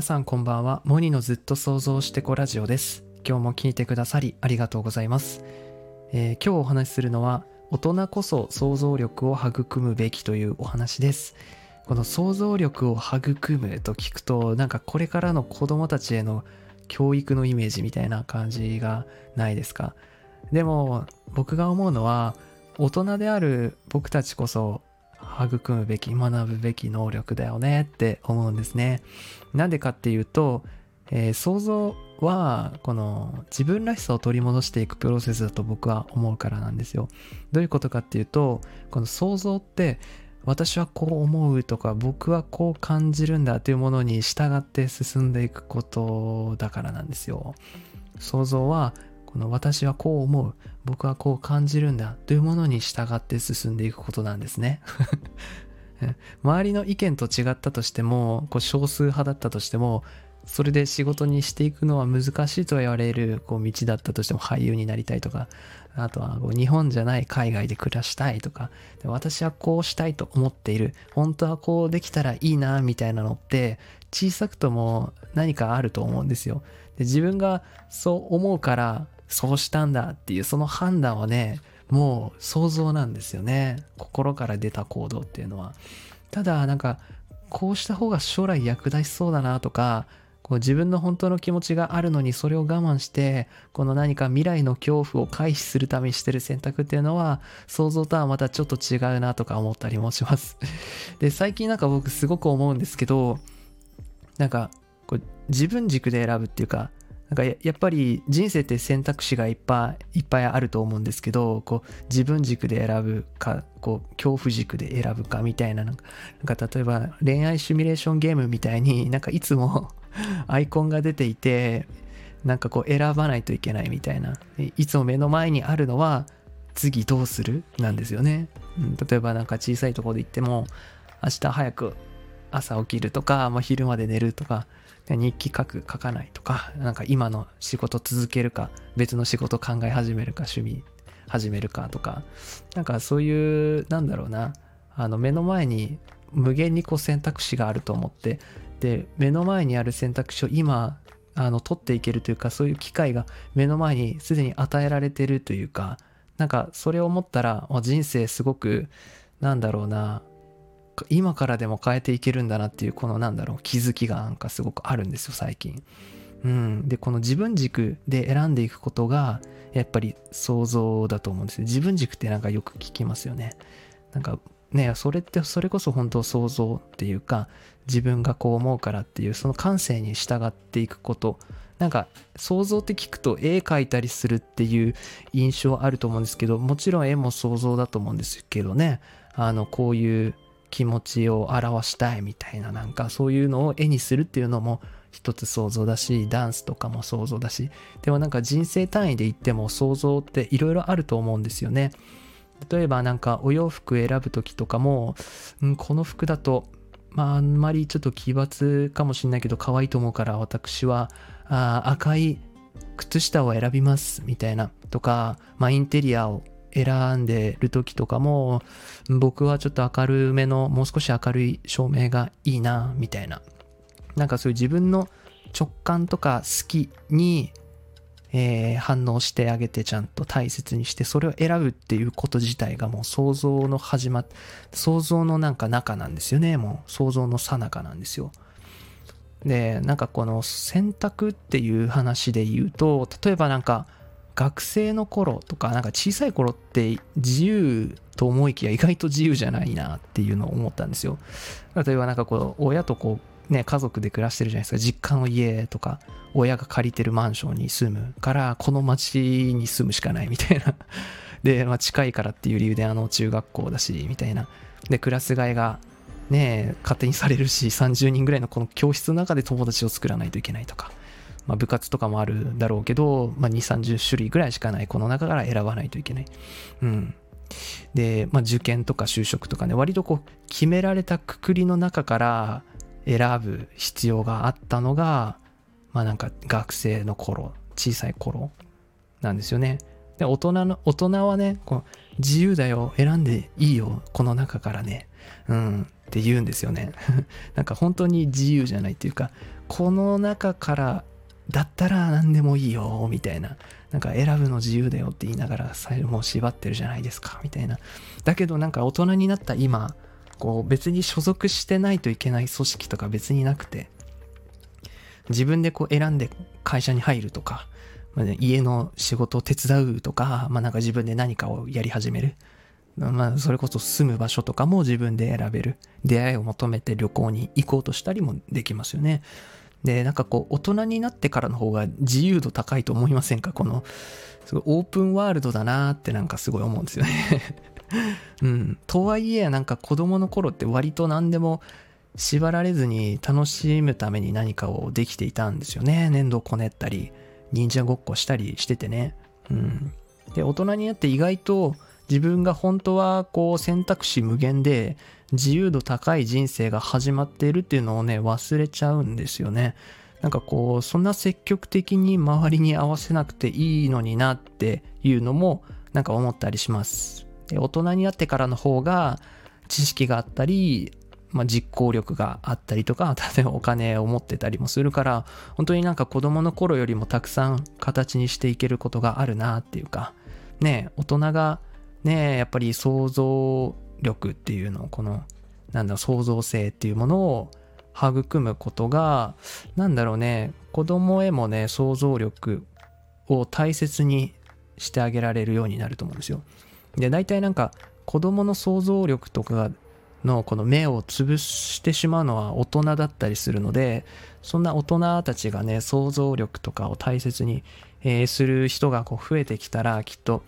皆さんこんばんは。モニのずっと想像してこラジオです。今日も聞いてくださりありがとうございます。えー今日お話しするのは、大人こそ想像力を育むべきというお話です。この想像力を育むと聞くと、なんかこれからの子供たちへの教育のイメージみたいな感じがないですか？でも僕が思うのは、大人である僕たちこそ育むべき学ぶべき能力だよねって思うんですね。なんでかっていうと、えー想像はこの自分らしさを取り戻していくプロセスだと僕は思うからなんですよ。どういうことかっていうとこの想像って私はこう思うとか僕はこう感じるんだというものに従って進んでいくことだからなんですよ。想像はこの私はこう思う。僕はこう感じるんだ。というものに従って進んでいくことなんですね。周りの意見と違ったとしてもこう少数派だったとしてもそれで仕事にしていくのは難しいと言われるこう道だったとしても俳優になりたいとかあとはこう日本じゃない海外で暮らしたいとか私はこうしたいと思っている。本当はこうできたらいいなみたいなのって小さくとも何かあると思うんですよ。で自分がそう思うからそうしたんだっていうその判断はねもう想像なんですよね。心から出た行動っていうのは。ただなんかこうした方が将来役立ちそうだなとかこう自分の本当の気持ちがあるのにそれを我慢してこの何か未来の恐怖を回避するためにしてる選択っていうのは想像とはまたちょっと違うなとか思ったりもします。で最近なんか僕すごく思うんですけどなんかこう自分軸で選ぶっていうかなんかやっぱり人生って選択肢がいっぱいいっぱいあると思うんですけどこう自分軸で選ぶかこう恐怖軸で選ぶかみたいななんか例えば恋愛シミュレーションゲームみたいになんかいつも アイコンが出ていてなんかこう選ばないといけないみたいないつも目の前にあるのは次どうする？なんですよね、うん、例えばなんか小さいところで言っても明日早く朝起きるとか、まあ、昼まで寝るとか日記書く書かないとかなんか今の仕事続けるか別の仕事考え始めるか趣味始めるかとかなんかそういうなんだろうなあの目の前に無限にこう選択肢があると思ってで目の前にある選択肢を今あの取っていけるというかそういう機会が目の前にすでに与えられてるというかなんかそれを思ったら人生すごくなんだろうな今からでも変えていけるんだなっていうこのなんだろう気づきがなんかすごくあるんですよ最近。うん、でこの自分軸で選んでいくことがやっぱり想像だと思うんですよ。自分軸ってなんかよく聞きますよね。なんかねそれってそれこそ本当想像っていうか自分がこう思うからっていうその感性に従っていくこと。なんか想像って聞くと絵描いたりするっていう印象あると思うんですけどもちろん絵も想像だと思うんですけどね。あのこういう気持ちを表したいみたいななんかそういうのを絵にするっていうのも一つ想像だしダンスとかも想像だし。でもなんか人生単位で言っても想像っていろいろあると思うんですよね。例えばなんかお洋服選ぶ時とかも、うん、この服だとまああんまりちょっと奇抜かもしれないけど可愛いと思うから私はあ赤い靴下を選びますみたいなとか、まあ、インテリアを選んでる時とかも僕はちょっと明るめのもう少し明るい照明がいいなみたいな。なんかそういう自分の直感とか好きに、えー反応してあげてちゃんと大切にしてそれを選ぶっていうこと自体がもう想像の始まっ想像のなんか中なんですよねもう。想像の最中なんですよ。でなんかこの選択っていう話で言うと例えばなんか学生の頃とかなんか小さい頃って自由と思いきや意外と自由じゃないなっていうのを思ったんですよ。例えばなんかこう親とこうね家族で暮らしてるじゃないですか。実家の家とか親が借りてるマンションに住むからこの町に住むしかないみたいな。で、まあ、近いからっていう理由であの中学校だしみたいな。でクラス替えがね勝手にされるし30人ぐらいのこの教室の中で友達を作らないといけないとか。まあ、部活とかもあるだろうけど、まあ、2、30種類ぐらいしかないこの中から選ばないといけない。うん。で、まあ、受験とか就職とかね、割とこう、決められたくくりの中から選ぶ必要があったのが、まあなんか学生の頃、小さい頃なんですよね。で、大人の、大人はね、こう自由だよ、選んでいいよ、この中からね。うん。って言うんですよね なんか本当に自由じゃないっていうかこの中からだったら何でもいいよみたいななんか選ぶの自由だよって言いながら最後もう縛ってるじゃないですかみたいなだけどなんか大人になった今こう別に所属してないといけない組織とか別になくて自分でこう選んで会社に入るとか、まあね、家の仕事を手伝うとか、まあなんか自分で何かをやり始める。まあそれこそ住む場所とかも自分で選べる。出会いを求めて旅行に行こうとしたりもできますよね。で、なんかこう大人になってからの方が自由度高いと思いませんか？この、すごいオープンワールドだなってなんかすごい思うんですよね うん。とはいえなんか子供の頃って割と何でも縛られずに楽しむために何かをできていたんですよね。粘土こねったり、忍者ごっこしたりしててね。うん。で、大人になって意外と自分が本当はこう選択肢無限で自由度高い人生が始まっているっていうのをね、忘れちゃうんですよね。なんかこう、そんな積極的に周りに合わせなくていいのになっていうのもなんか思ったりします。で大人になってからの方が知識があったり、まあ、実行力があったりとか、例えばお金を持ってたりもするから、本当になんか子供の頃よりもたくさん形にしていけることがあるなっていうか、ね、大人がね、やっぱり想像力っていうのを、この、なんだ、創造性っていうものを育むことが、なんだろうね、子供へもね、想像力を大切にしてあげられるようになると思うんですよ。で、大体なんか、子供の想像力とかのこの目を潰してしまうのは大人だったりするのでそんな大人たちがね想像力とかを大切に、えー、する人がこう増えてきたらきっと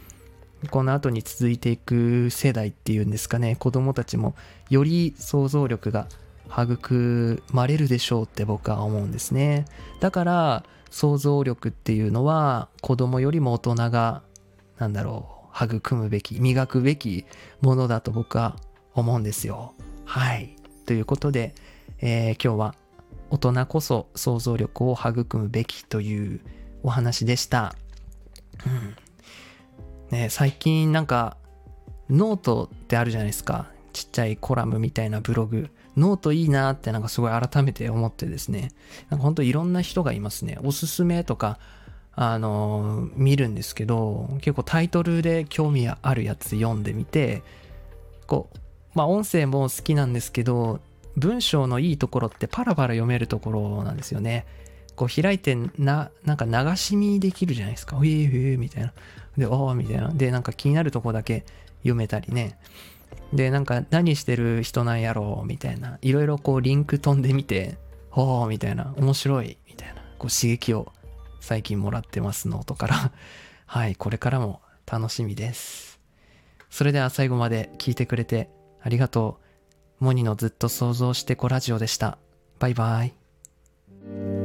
この後に続いていく世代っていうんですかね子供たちもより想像力が育まれるでしょうって僕は思うんですねだから想像力っていうのは子供よりも大人がなんだろう育むべき磨くべきものだと僕は思うんですよ。はい。ということで、えー、今日は大人こそ想像力を育むべきというお話でした。うんね、最近なんかノートってあるじゃないですか。ちっちゃいコラムみたいなブログ。ノートいいなってなんかすごい改めて思ってですね。なんかほんといろんな人がいますね。おすすめとか、あのー、見るんですけど、結構タイトルで興味あるやつ読んでみて、こう、まあ音声も好きなんですけど、文章のいいところってパラパラ読めるところなんですよね。こう開いてな、なんか流し見できるじゃないですか。えー、えみたいな。で、ああ、みたいな。で、なんか気になるとこだけ読めたりね。で、なんか何してる人なんやろうみたいな。いろいろこうリンク飛んでみて、おーみたいな。面白いみたいな。こう刺激を最近もらってますノートから。はい、これからも楽しみです。それでは最後まで聞いてくれてありがとう。モニのずっと想像してこラジオでした。バイバイ。